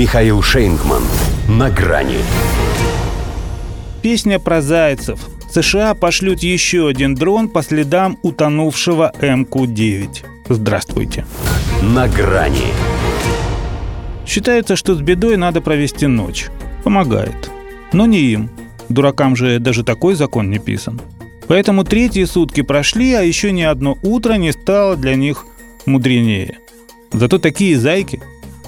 Михаил Шейнгман. На грани. Песня про зайцев. США пошлют еще один дрон по следам утонувшего МК-9. Здравствуйте. На грани. Считается, что с бедой надо провести ночь. Помогает. Но не им. Дуракам же даже такой закон не писан. Поэтому третьи сутки прошли, а еще ни одно утро не стало для них мудренее. Зато такие зайки,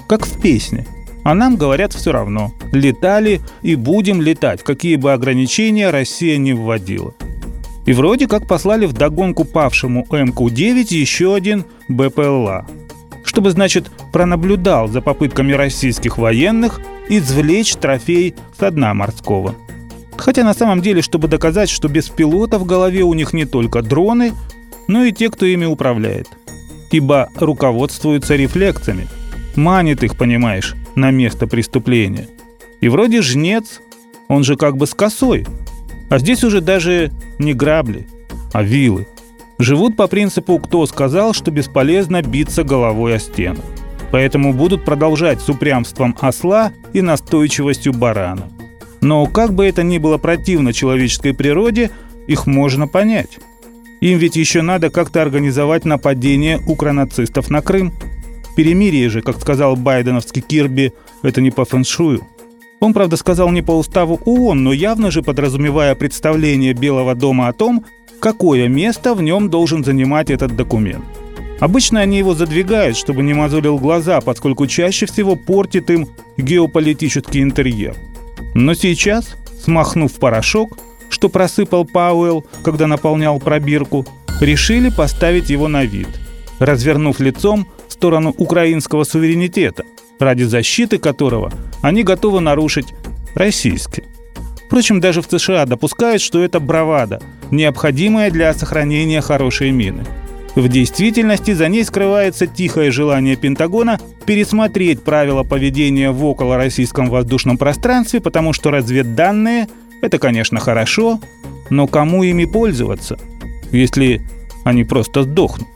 как в песне. А нам говорят все равно. Летали и будем летать, какие бы ограничения Россия не вводила. И вроде как послали в догонку павшему МК-9 еще один БПЛА. Чтобы, значит, пронаблюдал за попытками российских военных извлечь трофей со дна морского – Хотя на самом деле, чтобы доказать, что без пилота в голове у них не только дроны, но и те, кто ими управляет. Ибо руководствуются рефлексами. Манит их, понимаешь, на место преступления. И вроде жнец, он же как бы с косой. А здесь уже даже не грабли, а вилы. Живут по принципу «кто сказал, что бесполезно биться головой о стену». Поэтому будут продолжать с упрямством осла и настойчивостью барана. Но как бы это ни было противно человеческой природе, их можно понять. Им ведь еще надо как-то организовать нападение укронацистов на Крым. Перемирие же, как сказал байденовский Кирби, это не по фэншую. Он, правда, сказал не по уставу ООН, но явно же подразумевая представление Белого дома о том, какое место в нем должен занимать этот документ. Обычно они его задвигают, чтобы не мозолил глаза, поскольку чаще всего портит им геополитический интерьер – но сейчас, смахнув порошок, что просыпал Пауэлл, когда наполнял пробирку, решили поставить его на вид, развернув лицом сторону украинского суверенитета, ради защиты которого они готовы нарушить российский. Впрочем, даже в США допускают, что это бравада, необходимая для сохранения хорошей мины – в действительности за ней скрывается тихое желание Пентагона пересмотреть правила поведения в околороссийском воздушном пространстве, потому что разведданные – это, конечно, хорошо, но кому ими пользоваться, если они просто сдохнут?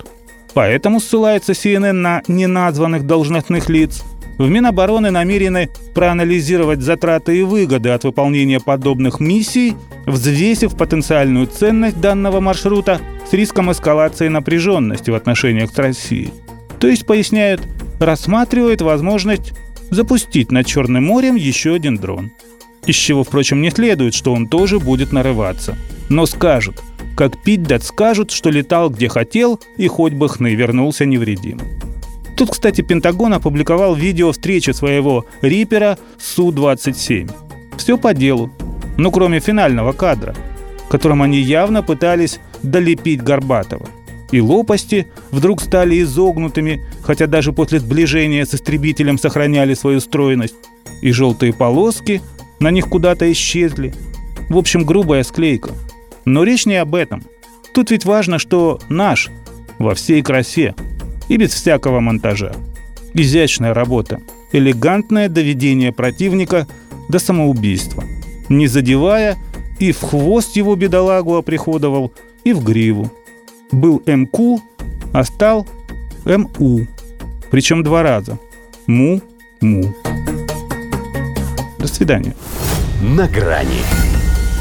Поэтому ссылается CNN на неназванных должностных лиц. В Минобороны намерены проанализировать затраты и выгоды от выполнения подобных миссий, взвесив потенциальную ценность данного маршрута – с риском эскалации напряженности в отношениях с Россией. То есть, поясняют, рассматривает возможность запустить над Черным морем еще один дрон. Из чего, впрочем, не следует, что он тоже будет нарываться. Но скажут, как пить дать скажут, что летал где хотел и хоть бы хны вернулся невредим. Тут, кстати, Пентагон опубликовал видео встречи своего Рипера Су-27. Все по делу, ну кроме финального кадра, которым они явно пытались долепить Горбатова. И лопасти вдруг стали изогнутыми, хотя даже после сближения с истребителем сохраняли свою стройность. И желтые полоски на них куда-то исчезли. В общем, грубая склейка. Но речь не об этом. Тут ведь важно, что наш во всей красе и без всякого монтажа. Изящная работа, элегантное доведение противника до самоубийства, не задевая и в хвост его бедолагу оприходовал – и в гриву. Был МК, а стал МУ. Причем два раза. Му-му. До свидания. На грани